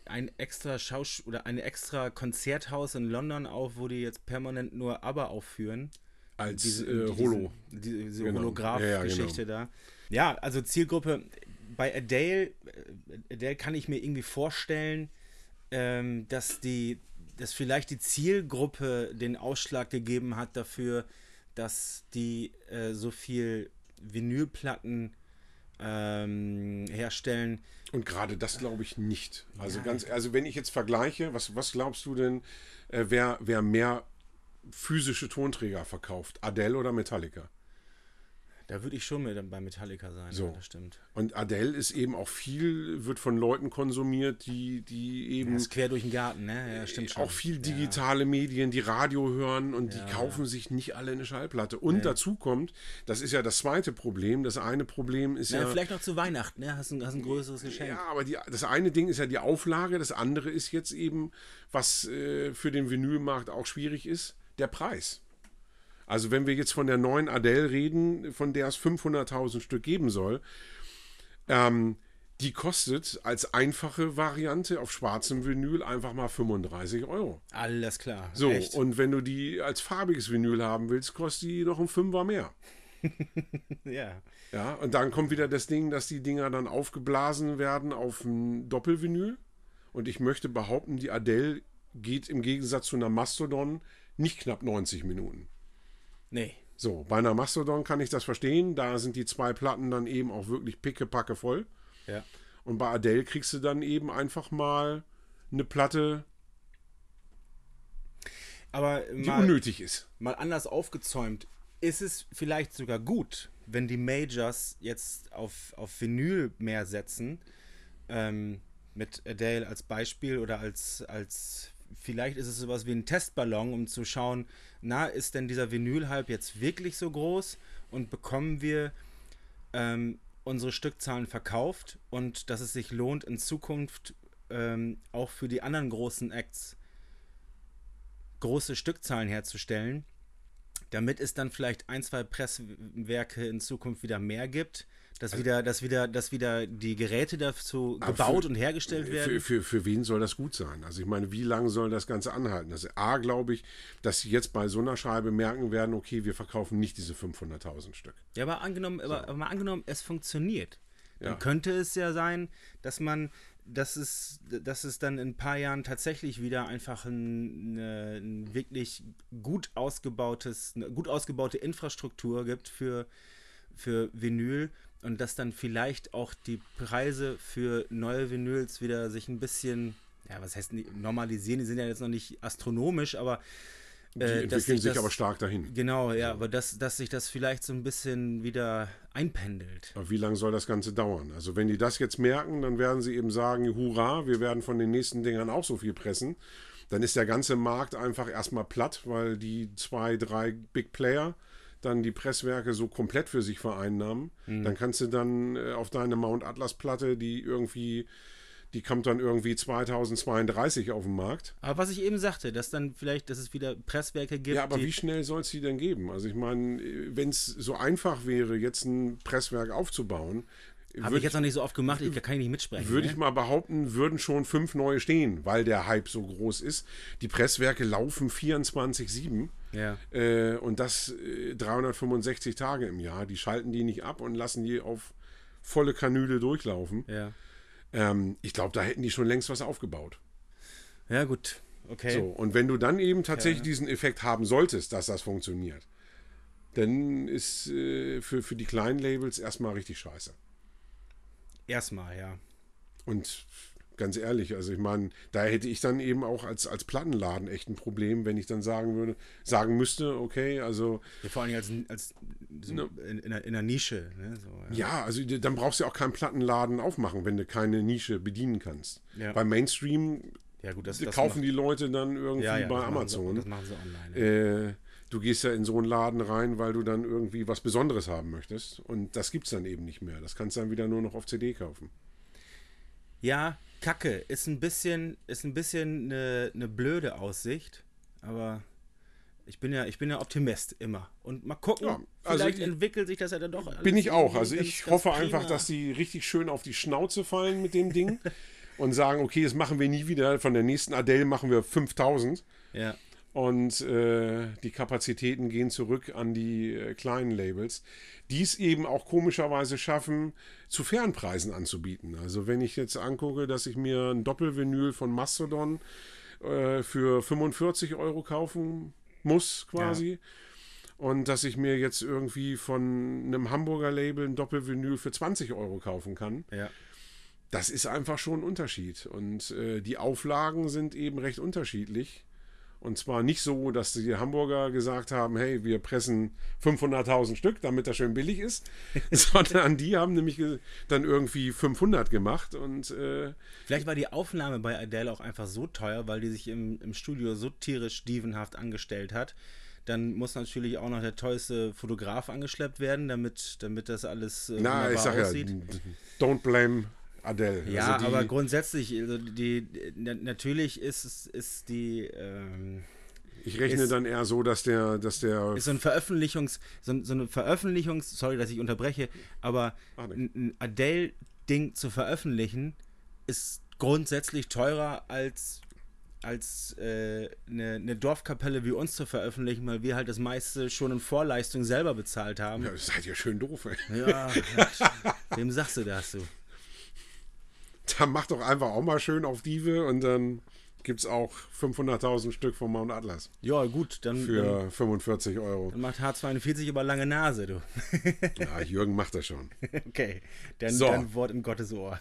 ein extra Schausch oder ein extra Konzerthaus in London auf, wo die jetzt permanent nur Aber aufführen. Als Diese, äh, diese- Holo. Diese, diese Genau. Holograph-Geschichte Ja, ja, da. Ja, also Zielgruppe bei Adele, äh, Adele kann ich mir irgendwie vorstellen, ähm, dass die, dass vielleicht die Zielgruppe den Ausschlag gegeben hat dafür, dass die äh, so viel Vinylplatten ähm, herstellen. Und gerade das glaube ich nicht. Also Ja. ganz, also wenn ich jetzt vergleiche, was, was glaubst du denn, äh, wer, wer mehr physische Tonträger verkauft? Adele oder Metallica? Da würde ich schon mit bei Metallica sein, So. ja, das stimmt. Und Adele ist eben auch viel, wird von Leuten konsumiert, die, die eben Das ist quer durch den Garten, ne? Ja, stimmt schon. auch viel Ja. digitale Medien, die Radio hören und Ja. die kaufen sich nicht alle eine Schallplatte. Und dazu kommt, das ist ja das zweite Problem. Das eine Problem ist Na, ja. vielleicht noch zu Weihnachten, ne? Hast ein, hast ein größeres Geschenk. Ja, aber die, das eine Ding ist ja die Auflage, das andere ist jetzt eben, was äh, für den Vinylmarkt auch schwierig ist, der Preis. Also wenn wir jetzt von der neuen Adele reden, von der es 500.000 Stück geben soll, ähm, die kostet als einfache Variante auf schwarzem Vinyl einfach mal 35 Euro. Alles klar. So, Echt? und wenn du die als farbiges Vinyl haben willst, kostet die noch ein Fünfer mehr. <laughs> ja. Ja, und dann kommt wieder das Ding, dass die Dinger dann aufgeblasen werden auf ein Doppelvinyl. Und ich möchte behaupten, die Adele geht im Gegensatz zu einer Mastodon nicht knapp 90 Minuten. Nee. So, bei einer Mastodon kann ich das verstehen. Da sind die zwei Platten dann eben auch wirklich pickepacke voll. Ja. Und bei Adele kriegst du dann eben einfach mal eine Platte, Aber die mal, unnötig ist. mal anders aufgezäumt, ist es vielleicht sogar gut, wenn die Majors jetzt auf, auf Vinyl mehr setzen, ähm, mit Adele als Beispiel oder als, als vielleicht ist es sowas wie ein Testballon, um zu schauen, na, ist denn dieser Vinyl-Hype jetzt wirklich so groß und bekommen wir ähm, unsere Stückzahlen verkauft und dass es sich lohnt, in Zukunft ähm, auch für die anderen großen Acts große Stückzahlen herzustellen, damit es dann vielleicht ein, zwei Presswerke in Zukunft wieder mehr gibt, dass wieder, dass wieder, dass wieder die Geräte dazu Aber gebaut für- und hergestellt werden. Für, für, für wen soll das gut sein? Also ich meine, wie lange soll das Ganze anhalten? Also A, glaube ich, dass sie jetzt bei so einer Scheibe merken werden, okay, wir verkaufen nicht diese 500.000 Stück. Ja, aber angenommen, aber, aber mal angenommen, es funktioniert. Dann Ja. könnte es ja sein, dass man, dass es, dass es dann in ein paar Jahren tatsächlich wieder einfach ein, eine, ein wirklich gut ausgebautes, eine gut ausgebaute Infrastruktur gibt für, für Vinyl und dass dann vielleicht auch die Preise für neue Vinyls wieder sich ein bisschen, ja, was heißt normalisieren, die sind ja jetzt noch nicht astronomisch, aber Die äh, entwickeln sich das- aber stark dahin. Genau, ja, aber dass, dass sich das vielleicht so ein bisschen wieder einpendelt. Aber wie lange soll das Ganze dauern? Also wenn die das jetzt merken, dann werden sie eben sagen, hurra, wir werden von den nächsten Dingern auch so viel pressen. Dann ist der ganze Markt einfach erstmal platt, weil die zwei, drei Big Player dann die Presswerke so komplett für sich vereinnahmen. Dann kannst du dann äh, auf deine Mount Atlas Platte, die irgendwie, die kommt dann irgendwie 2032 auf den Markt. Aber was ich eben sagte, dass dann vielleicht, dass es wieder Presswerke gibt, Ja, aber wie schnell soll es die denn geben? Also ich meine, wenn es so einfach wäre, jetzt ein Presswerk aufzubauen, habe ich jetzt noch nicht so oft gemacht, ich, da kann ich nicht mitsprechen. würde ne? ich mal behaupten, würden schon fünf neue stehen, weil der Hype so groß ist. Die Presswerke laufen 24-7 Ja. äh, und das äh, 365 Tage im Jahr. Die schalten die nicht ab und lassen die auf volle Kanüle durchlaufen. Ja. Ähm, ich glaube, da hätten die schon längst was aufgebaut. Ja, gut. Okay. So, und wenn du dann eben tatsächlich diesen Effekt haben solltest, dass das funktioniert, dann ist äh, für, für die kleinen Labels erstmal richtig scheiße. Erstmal, ja. Und ganz ehrlich, also ich meine, da hätte ich dann eben auch als, als Plattenladen echt ein Problem, wenn ich dann sagen würde, sagen müsste, okay, also ja vor allem als, als so Ne. in, in, einer, in einer Nische. Ne? So, ja. ja, also dann brauchst du ja auch keinen Plattenladen aufmachen, wenn du keine Nische bedienen kannst. Ja. Beim Mainstream Ja, gut, das, das kaufen die Leute dann irgendwie ja, ja, bei machen sie- Amazon. das machen sie online. Äh, du gehst ja in so einen Laden rein, weil du dann irgendwie was Besonderes haben möchtest. Und das gibt es dann eben nicht mehr. Das kannst du dann wieder nur noch auf CD kaufen. Ja, Kacke. Ist ein bisschen, ist ein bisschen eine, eine blöde Aussicht, aber ich bin ja, ich bin ja Optimist immer. Und mal gucken, Ja, also vielleicht ich- entwickelt sich das ja dann doch. alles Bin ich auch. Also ganz- ich ganz hoffe prima. einfach, dass die richtig schön auf die Schnauze fallen mit dem Ding <laughs> und sagen, okay, das machen wir nie wieder. Von der nächsten Adele machen wir 5000 Ja, und äh, die Kapazitäten gehen zurück an die äh, kleinen Labels, die es eben auch komischerweise schaffen, zu fairen Preisen anzubieten. Also wenn ich jetzt angucke, dass ich mir ein Doppelvinyl von Mastodon äh, für 45 Euro kaufen muss quasi. Und dass ich mir jetzt irgendwie von einem Hamburger Label ein Doppelvinyl für 20 Euro kaufen kann. ja. Das ist einfach schon ein Unterschied. Und äh, die Auflagen sind eben recht unterschiedlich. Und zwar nicht so, dass die Hamburger gesagt haben, hey, wir pressen 500.000 Stück, damit das schön billig ist, <laughs> sondern die haben nämlich dann irgendwie 500 gemacht und äh, Vielleicht war die Aufnahme bei Adele auch einfach so teuer, weil die sich im, im Studio so tierisch dievenhaft angestellt hat. Dann muss natürlich auch noch der teuerste Fotograf angeschleppt werden, damit, damit das alles äh, na, ich sag ja, aussieht. don't blame Adele. Ja, Also die- aber grundsätzlich, also die, na, natürlich ist es ist die ähm, ich rechne ist- dann eher so, dass der, dass der ist so ein Veröffentlichungs so, so eine Veröffentlichungs sorry, dass ich unterbreche, aber nee. ein, ein Adele Ding zu veröffentlichen ist grundsätzlich teurer als als äh, eine, eine Dorfkapelle wie uns zu veröffentlichen, weil wir halt das meiste schon in Vorleistung selber bezahlt haben. ja, seid ihr schön doof. Ey. Ja, ja. <laughs> wem sagst du das, du? <laughs> Dann mach doch einfach auch mal schön auf Dive und dann gibt es auch 500.000 Stück von Mount Atlas Ja, gut, dann, dann, für 45 Euro. dann macht H42 aber lange Nase, du. <laughs> Ja, Jürgen macht das schon. <laughs> Okay, dann, So. dann Wort in Gottes Ohr.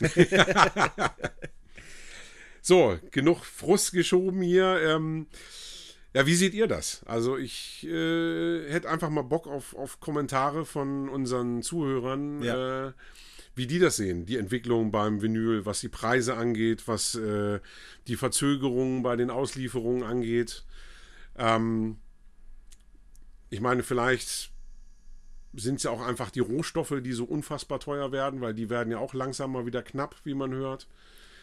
So, genug Frust geschoben hier. Ähm, ja, wie seht ihr das? Also ich äh, hätte einfach mal Bock auf, auf Kommentare von unseren Zuhörern, Ja. äh, wie die das sehen. Die Entwicklung beim Vinyl, was die Preise angeht, was äh, die Verzögerungen bei den Auslieferungen angeht. Ähm, ich meine, vielleicht sind es ja auch einfach die Rohstoffe, die so unfassbar teuer werden, weil die werden ja auch langsam mal wieder knapp, wie man hört.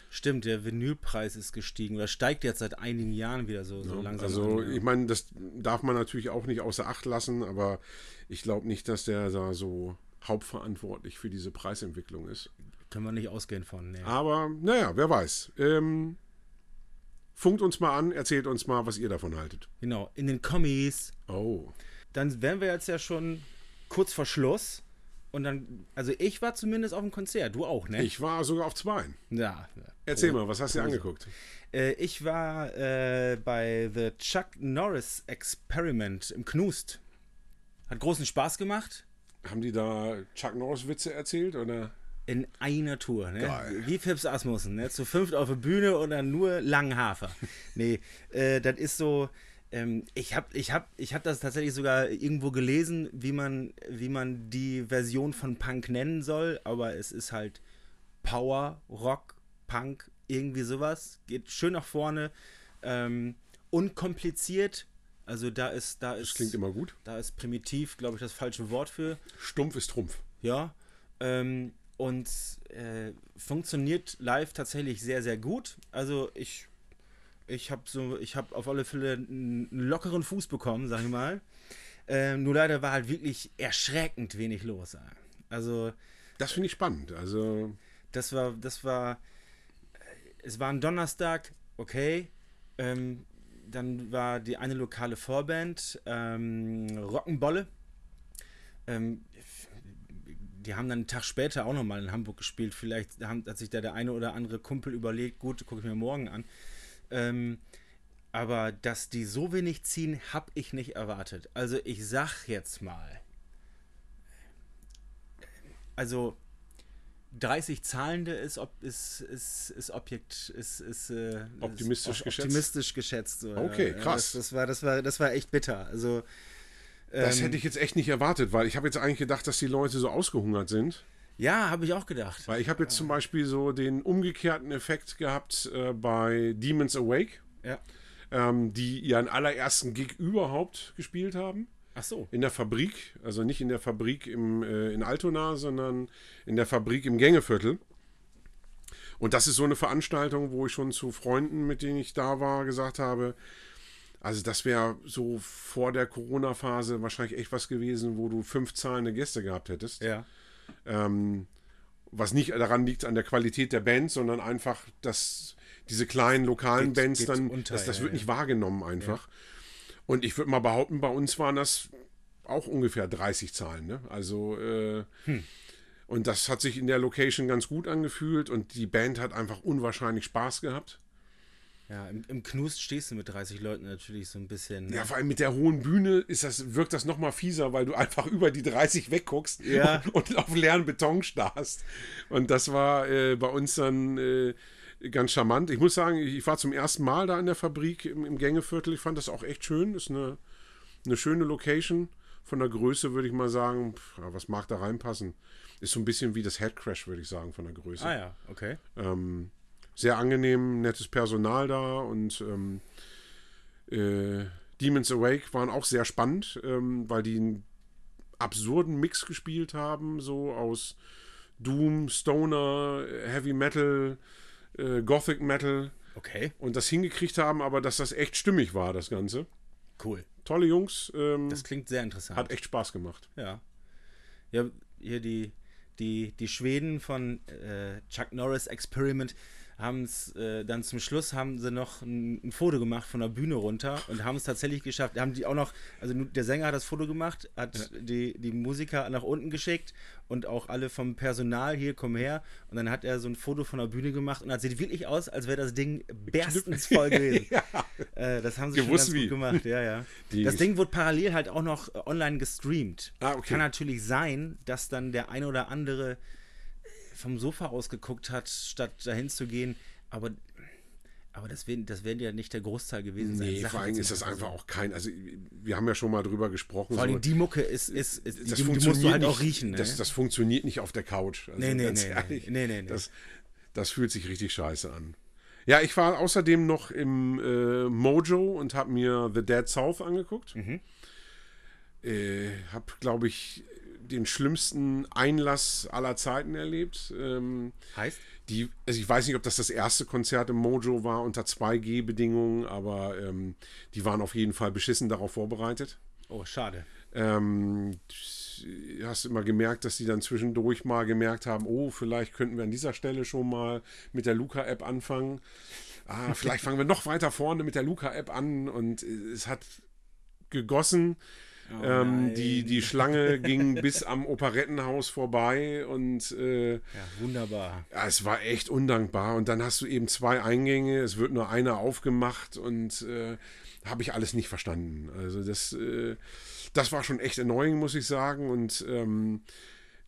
Stimmt, der Vinylpreis ist gestiegen oder steigt jetzt seit einigen Jahren wieder so, so langsam. Also an, ja. ich meine, das darf man natürlich auch nicht außer Acht lassen, aber ich glaube nicht, dass der da so hauptverantwortlich für diese Preisentwicklung ist. Können wir nicht ausgehen von. Nee. Aber naja, wer weiß. Ähm, funkt uns mal an, erzählt uns mal, was ihr davon haltet. Genau, in den Kommis. Oh. Dann wären wir jetzt ja schon kurz vor Schluss. Und dann, also ich war zumindest auf dem Konzert, du auch, ne? Ich war sogar auf zwei. Ja. Erzähl mal, was hast du dir angeguckt? Äh, ich war äh, bei The Chuck Norris Experiment im Knust. Hat großen Spaß gemacht. Haben die da Chuck Norris Witze erzählt oder? In einer Tour, ne? Geil. Wie Fips Asmussen, ne? Zu fünft auf der Bühne und dann nur langen Hafer. nee, äh, das ist so. Ähm, ich habe ich hab, ich hab das tatsächlich sogar irgendwo gelesen, wie man, wie man die Version von Punk nennen soll, aber es ist halt Power, Rock, Punk, irgendwie sowas. Geht schön nach vorne. Ähm, unkompliziert. Also da ist, da ist. Das klingt immer gut. Da ist primitiv, glaube ich, das falsche Wort für. Stumpf ist Trumpf. Ja. Ähm, und äh, funktioniert live tatsächlich sehr, sehr gut. Also ich, ich habe so, ich habe auf alle Fälle einen lockeren Fuß bekommen, sag ich mal. Ähm, nur leider war halt wirklich erschreckend wenig los. Also Das finde ich spannend. Also das war, das war, es war ein Donnerstag, okay. Ähm, dann war die eine lokale Vorband, ähm, Rock'n'Bolle. Ähm, die haben dann einen Tag später auch nochmal in Hamburg gespielt. Vielleicht hat sich da der eine oder andere Kumpel überlegt, gut, gucke ich mir morgen an. Ähm, aber dass die so wenig ziehen, habe ich nicht erwartet. Also ich sag jetzt mal, also 30 Zahlende ist, ob, ist, ist, ist Objekt, ist, ist äh, Optimistisch ist geschätzt? optimistisch geschätzt. so, Okay, ja. krass. Das, das, war, das, war, das war echt bitter. Also, das ähm, hätte ich jetzt echt nicht erwartet, weil ich habe jetzt eigentlich gedacht, dass die Leute so ausgehungert sind. Ja, habe ich auch gedacht. Weil ich habe jetzt zum Beispiel so den umgekehrten Effekt gehabt äh, bei Demons Awake, Ja. ähm, die ihren allerersten Gig überhaupt gespielt haben. Ach so. In der Fabrik, also nicht in der Fabrik im, äh, in Altona, sondern in der Fabrik im Gängeviertel. Und das ist so eine Veranstaltung, wo ich schon zu Freunden, mit denen ich da war, gesagt habe, also das wäre so vor der Corona-Phase wahrscheinlich echt was gewesen, wo du fünf zahlende Gäste gehabt hättest. Ja. Ähm, was nicht daran liegt an der Qualität der Band, sondern einfach, dass diese kleinen lokalen Geht- Bands geht dann, unter, das, das ja, wird ja. nicht wahrgenommen einfach. Und ich würde mal behaupten, bei uns waren das auch ungefähr 30 Zahlen. Ne? Also, äh, Hm. und das hat sich in der Location ganz gut angefühlt und die Band hat einfach unwahrscheinlich Spaß gehabt. Ja, im, im Knust stehst du mit 30 Leuten natürlich so ein bisschen. ne? Ja, vor allem mit der hohen Bühne ist das, wirkt das noch mal fieser, weil du einfach <laughs> über die 30 wegguckst Ja. und, <laughs> und auf leeren Beton starrst. Und das war äh, bei uns dann äh, ganz charmant. Ich muss sagen, ich war zum ersten Mal da in der Fabrik im, im Gängeviertel. Ich fand das auch echt schön. Ist eine, eine schöne Location. Von der Größe würde ich mal sagen, pff, was mag da reinpassen? Ist so ein bisschen wie das Headcrash, würde ich sagen, von der Größe. Ah ja, okay. Ähm, sehr angenehm, nettes Personal da und ähm, äh, Demons Awake waren auch sehr spannend, ähm, weil die einen absurden Mix gespielt haben, so aus Doom, Stoner, Heavy Metal, äh, Gothic Metal Okay, und das hingekriegt haben, aber dass das echt stimmig war, das Ganze. cool. Tolle Jungs, ähm, Das klingt sehr interessant. hat echt Spaß gemacht. Ja. Ja, hier die, die, die Schweden von äh, Chuck Norris Experiment haben es äh, dann zum Schluss haben sie noch ein, ein Foto gemacht von der Bühne runter und haben es tatsächlich geschafft. Haben die auch noch, also der Sänger hat das Foto gemacht, hat die, die Musiker nach unten geschickt und auch alle vom Personal hier kommen her und dann hat er so ein Foto von der Bühne gemacht und das sieht wirklich aus, als wäre das Ding berstens voll gewesen. <laughs> äh, das haben sie Gewusst schon ganz wie. gut gemacht, ja, ja. <laughs> Die- das Ding wurde parallel halt auch noch online gestreamt. Ah, okay. Kann natürlich sein, dass dann der ein oder andere vom Sofa aus geguckt hat, statt dahin zu gehen. Aber, aber das werden das werden ja nicht der Großteil gewesen sein. Nee, vor allem ist das einfach auch kein, also wir haben ja schon mal drüber gesprochen. Vor allem so- die Mucke ist, ist, ist das die, die funktioniert musst du halt nicht, auch riechen. Ne? das, das funktioniert nicht auf der Couch. Also Nee, nee, nee, ehrlich, Nee, nee, nee. Das, das fühlt sich richtig scheiße an. Ja, ich war außerdem noch im äh, Mojo und habe mir The Dead South angeguckt. Mhm. Äh, habe, glaube ich, den schlimmsten Einlass aller Zeiten erlebt. Ähm, heißt? die, also ich weiß nicht, ob das das erste Konzert im Mojo war unter 2G-Bedingungen, aber ähm, die waren auf jeden Fall beschissen darauf vorbereitet. Oh, schade. Ähm, du hast immer gemerkt, dass die dann zwischendurch mal gemerkt haben, oh, vielleicht könnten wir an dieser Stelle schon mal mit der Luca-App anfangen. Ah, <laughs> vielleicht fangen wir noch weiter vorne mit der Luca-App an und äh, es hat gegossen. Oh ähm, die, die Schlange ging bis am Operettenhaus vorbei und äh, Ja, wunderbar. ja, es war echt undankbar. Und dann hast du eben zwei Eingänge, es wird nur einer aufgemacht und äh, habe ich alles nicht verstanden. Also das, äh, das war schon echt annoying, muss ich sagen. Und ähm,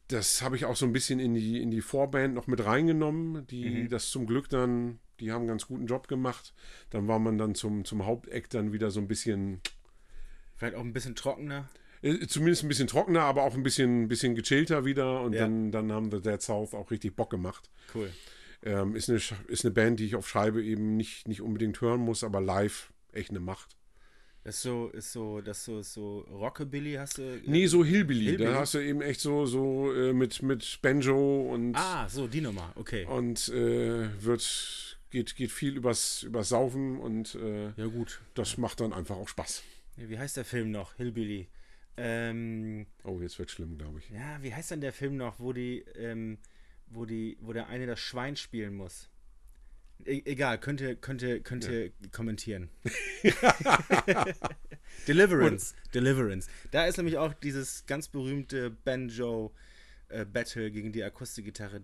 das habe ich auch so ein bisschen in die, in die Vorband noch mit reingenommen, die das zum Glück dann, die haben einen ganz guten Job gemacht. Dann war man dann zum, zum Haupteck dann wieder so ein bisschen Vielleicht auch ein bisschen trockener. äh, Zumindest ein bisschen trockener, aber auch ein bisschen, bisschen gechillter wieder. Und Ja. dann, dann haben The Dead South auch richtig Bock gemacht. Cool. Ähm, ist, eine, ist eine Band, die ich auf Scheibe eben nicht, nicht unbedingt hören muss, aber live echt eine Macht. Das ist so, ist so, das so, so Rockabilly hast du. Nee, so Hillbilly. Hillbilly? Da hast du eben echt so, so äh, mit, mit Banjo und, Ah, so, die Nummer, okay. und äh, wird, geht, geht viel übers, übers Saufen und äh, Ja, gut. das macht dann einfach auch Spaß. Wie heißt der Film noch? Hillbilly. Ähm, Oh, jetzt wird schlimm, glaube ich. ja, wie heißt denn der Film noch, wo die, ähm, wo die, wo der eine das Schwein spielen muss? E egal, könnt ihr, könnt ihr, könnt ihr kommentieren. <laughs> <laughs> Deliverance. Deliverance. Da ist nämlich auch dieses ganz berühmte Banjo äh, Battle gegen die Akustikgitarre.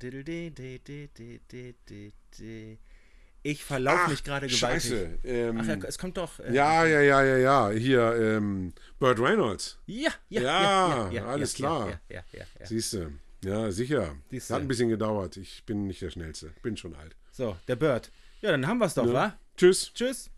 Ich verlaufe mich gerade gewaltig. Scheiße. Ähm, Ach ja, es kommt doch. äh, ja, ja, ja, ja, ja. Hier, ähm, Burt Reynolds. Ja, ja, Ja, ja, ja, alles ja, klar. Ja, ja, ja, ja. Siehst du. Ja, sicher. Siehste. Hat ein bisschen gedauert. Ich bin nicht der Schnellste. Bin schon alt. So, der Bird. Ja, dann haben wir es doch, wa? Tschüss. Tschüss.